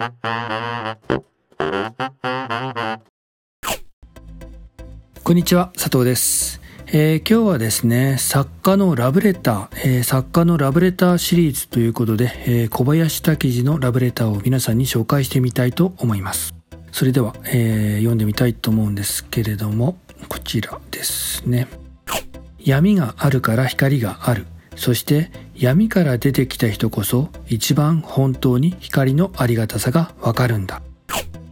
こんにちは佐藤です、えー今日はですね作家のラブレター、えー作家のラブレターシリーズということで、えー小林武史のラブレターを皆さんに紹介してみたいと思います。それでは、えー読んでみたいと思うんですけれどもこちらですね。闇があるから光がある。そして闇から出てきた人こそ一番本当に光のありがたさがわかるんだ。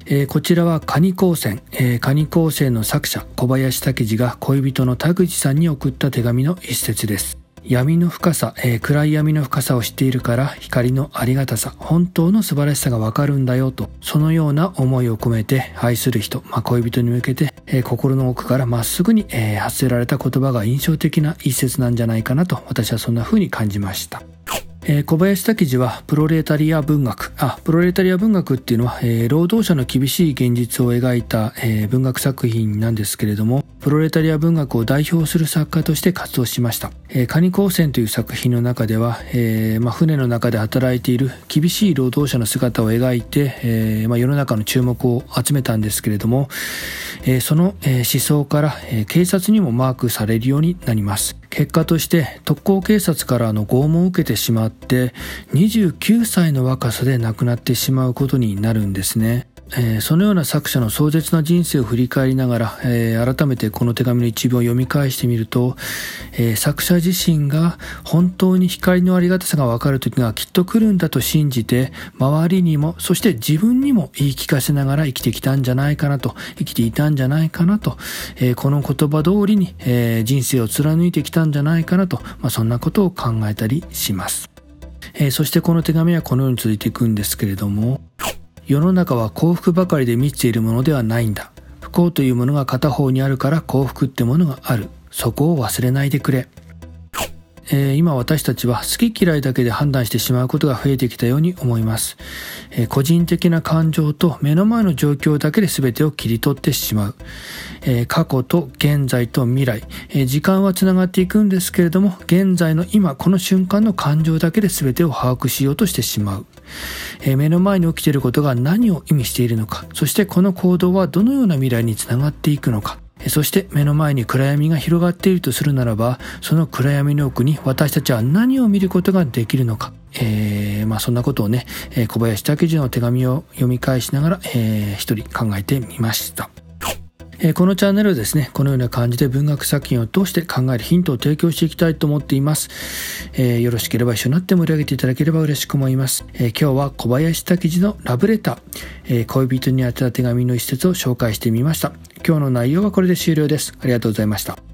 えーこちらはカニ光線、えーカニ光線の作者小林武史が恋人の田口さんに送った手紙の一節です。闇の深さ、えー暗い闇の深さを知っているから光のありがたさ本当の素晴らしさがわかるんだよとそのような思いを込めて愛する人、まあ、恋人に向けて、えー心の奥からまっすぐに、えー発せられた言葉が印象的な一節なんじゃないかなと私はそんな風に感じました。えー小林武史はプロレタリア文学。あプロレタリア文学っていうのは、えー労働者の厳しい現実を描いた、えー文学作品なんですけれどもプロレタリア文学を代表する作家として活動しました「えーカニ光線」という作品の中では、えーま、船の中で働いている厳しい労働者の姿を描いて、えーま、世の中の注目を集めたんですけれども、えーその、えー思想から、えー警察にもマークされるようになります。結果として特攻警察からの拷問を受けてしまって29歳の若さで亡くなってしまうことになるんですね。えーそのような作者の壮絶な人生を振り返りながら、えー改めてこの手紙の一文を読み返してみると、えー作者自身が本当に光のありがたさが分かる時がきっと来るんだと信じて周りにもそして自分にも言い聞かせながら生きてきたんじゃないかなと生きていたんじゃないかなと、えこの言葉通りに、え人生を貫いてきたんじゃないかなと、まあ、そんなことを考えたりします。えそしてこの手紙はこのように続いていくんですけれども世の中は幸福ばかりで満ちているものではないんだ。不幸というものが片方にあるから幸福ってものがある。そこを忘れないでくれ、えー今私たちは好き嫌いだけで判断してしまうことが増えてきたように思います、えー個人的な感情と目の前の状況だけで全てを切り取ってしまう、えー過去と現在と未来、え時間はつながっていくんですけれども現在の今この瞬間の感情だけで全てを把握しようとしてしまう、えー目の前に起きていることが何を意味しているのかそしてこの行動はどのような未来につながっていくのかそして目の前に暗闇が広がっているとするならばその暗闇の奥に私たちは何を見ることができるのかえーまあそんなことをね、小林武史の手紙を読み返しながら、えー一人考えてみました。えーこのチャンネルをですね、このような感じで文学作品を通して考えるヒントを提供していきたいと思っています。えーよろしければ一緒になって盛り上げていただければ嬉しく思います。え今日は小林武史のラブレター、え恋人に宛てた手紙の一節を紹介してみました。今日の内容はこれで終了です。ありがとうございました。